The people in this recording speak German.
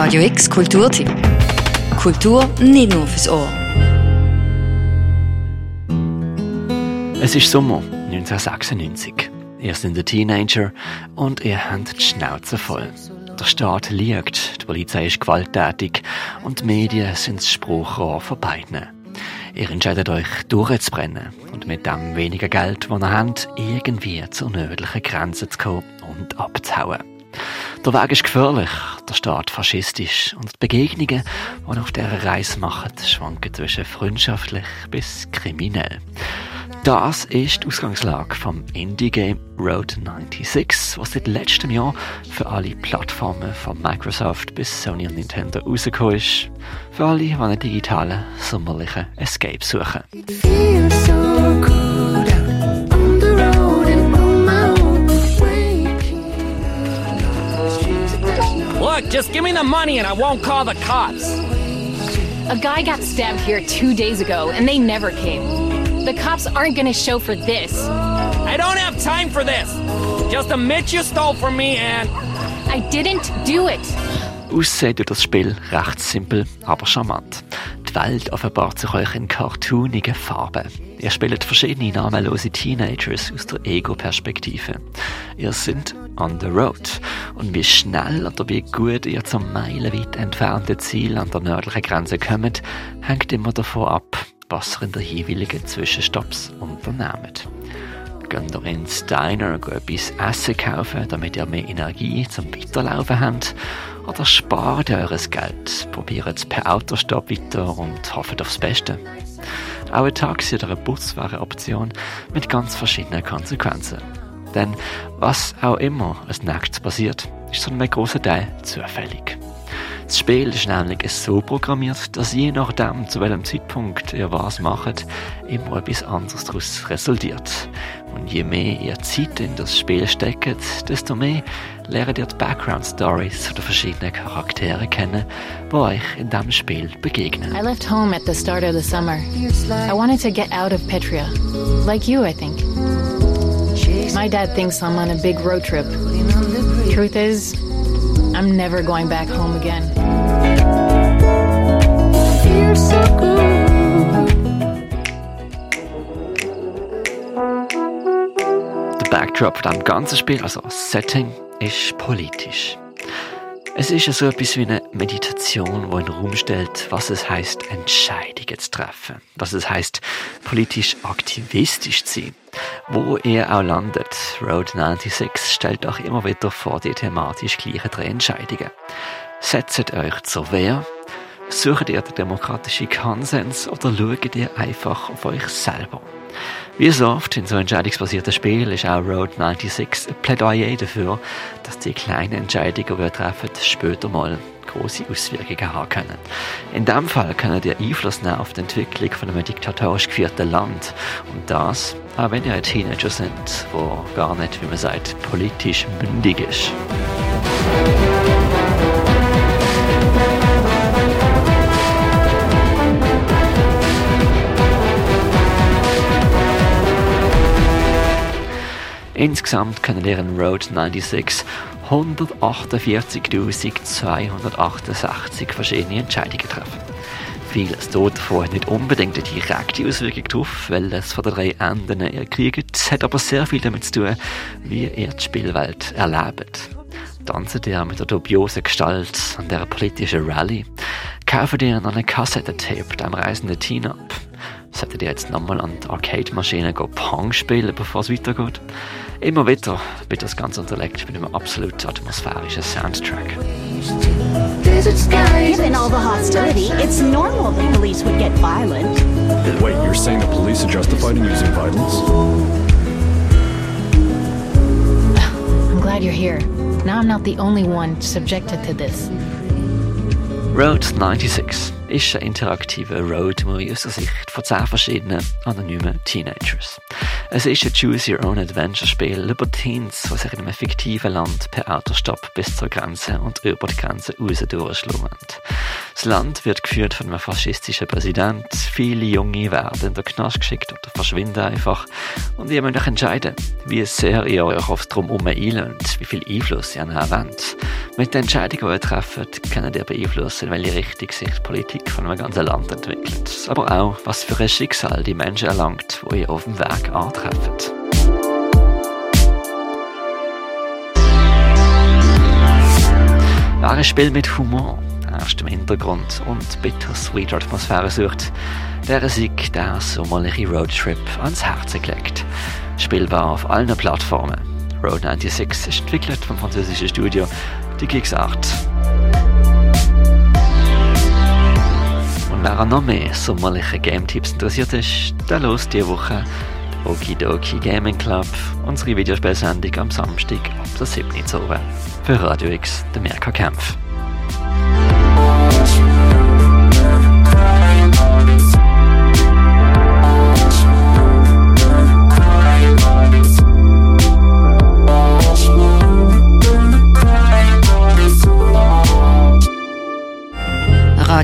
Radio X Kulturtipp. Kultur nicht nur fürs Ohr. Es ist Sommer 1996. Ihr seid ein Teenager und ihr habt die Schnauze voll. Der Staat liegt, die Polizei ist gewalttätig und die Medien sind das Spruchrohr von beiden. Ihr entscheidet euch, durchzubrennen und mit dem weniger Geld, das ihr habt, irgendwie zur nördlichen Grenze zu kommen und abzuhauen. Der Weg ist gefährlich, der Staat faschistisch und die Begegnungen, die ihr auf dieser Reise macht, schwanken zwischen freundschaftlich bis kriminell. Das ist die Ausgangslage vom Indie-Game Road 96, was seit letztem Jahr für alle Plattformen von Microsoft bis Sony und Nintendo rausgekommen ist. Für alle, die einen digitalen, sommerlichen Escape suchen. Look, just give me the money and I won't call the cops. A guy got stabbed here two days ago and they never came. The cops aren't gonna show for this. I don't have time for this. Just admit you stole from me and. I didn't do it. Aussehen tut das Spiel recht simpel, aber charmant. Die Welt offenbart sich euch in cartoonigen Farben. Ihr spielt verschiedene namenlose Teenagers aus der Ego-Perspektive. Ihr seid on the road. Und wie schnell oder wie gut ihr zum meilenweit entfernten Ziel an der nördlichen Grenze kommt, hängt immer davon ab, was ihr in der jeweiligen Zwischenstopps unternehmt. Geht ihr ins Diner etwas Essen kaufen, damit ihr mehr Energie zum Weiterlaufen habt? Oder spart ihr eures Geld, probiert es per Autostopp weiter und hofft aufs Beste? Auch ein Taxi oder ein Bus wäre eine Option mit ganz verschiedenen Konsequenzen. Denn was auch immer als nächstes passiert, ist zu einem großen Teil zufällig. Das Spiel ist nämlich so programmiert, dass je nachdem, zu welchem Zeitpunkt ihr was macht, immer etwas anderes daraus resultiert. Und je mehr ihr Zeit in das Spiel steckt, desto mehr lernt ihr die Background Stories der verschiedenen Charaktere kennen, die euch in diesem Spiel begegnen. I left home at the start of the summer. I wanted to get out of Petria. Like you, I think. My dad thinks I'm on a big road trip. Truth is, I'm never going back home again. Der Backdrop von dem ganzen Spiel, also das Setting, ist politisch. Es ist so etwas wie eine Meditation, die in den Raum stellt, was es heißt, Entscheidungen zu treffen. Was es heißt, politisch aktivistisch zu sein. Wo ihr auch landet, Road 96 stellt euch immer wieder vor die thematisch gleichen drei Entscheidungen. Setzt euch zur Wehr, sucht ihr den demokratischen Konsens oder schaut ihr einfach auf euch selber? Wie so oft in so entscheidungsbasierten Spielen ist auch Road 96 ein Plädoyer dafür, dass die kleinen Entscheidungen, die wir treffen, später mal große Auswirkungen haben können. In diesem Fall können ihr Einfluss nehmen auf die Entwicklung von einem diktatorisch geführten Land. Und das, auch wenn ihr ein Teenager sind, wo gar nicht, wie man sagt, politisch mündig ist. Insgesamt können Road 96 148.268 verschiedene Entscheidungen treffen. Vieles davon hat nicht unbedingt eine direkte Auswirkung darauf, weil es von den drei Enden ihr kriegt, hat aber sehr viel damit zu tun, wie ihr die Spielwelt erlebt. Tanzen ihr mit der dubiosen Gestalt an der politischen Rallye? Kaufen ihr noch eine Kassettentape dem reisenden Teen ab? Solltet ihr jetzt nochmal an die Arcade-Maschine Pong spielen, bevor es weitergeht? Immer wieder wird das Ganze unterlegt mit einem absolut atmosphärischen Soundtrack. Given all the hostility, it's normal the police would get violent. Wait, you're saying the police are justified in using violence? I'm glad you're here. Now I'm not the only one subjected to this. Road 96 ist ein interaktiver Road-Movie aus der Sicht von zehn verschiedenen anonymen Teenagers. Es ist ein Choose-Your-Own-Adventure-Spiel über Teens, die sich in einem fiktiven Land per Autostopp bis zur Grenze und über die Grenze raus durchschlummern. Das Land wird geführt von einem faschistischen Präsident. Viele Junge werden in den Knast geschickt oder verschwinden einfach. Und ihr müsst euch entscheiden, wie sehr ihr euch aufs Drumherum einlönt, wie viel Einfluss ihr haben. Mit den Entscheidungen, die ihr trefft, könnt ihr beeinflussen, in welche Richtung sich die Politik von einem ganzen Land entwickelt. Aber auch, was für ein Schicksal die Menschen erlangt, die ihr auf dem Weg antreffen. Wer ein Spiel mit Humor, ernstem Hintergrund und bittersweet Atmosphäre sucht, der Sieg der sommerliche Roadtrip ans Herz gelegt. Spielbar auf allen Plattformen. Road 96 ist entwickelt vom französischen Studio Die Geeks Art. Und wer noch mehr sommerliche Game-Tipps interessiert ist, der los diese Woche Okidoki Gaming Club, unsere Videospielsendung am Samstag ab der 7. Uhr. Für Radio X, der Merker Kampf.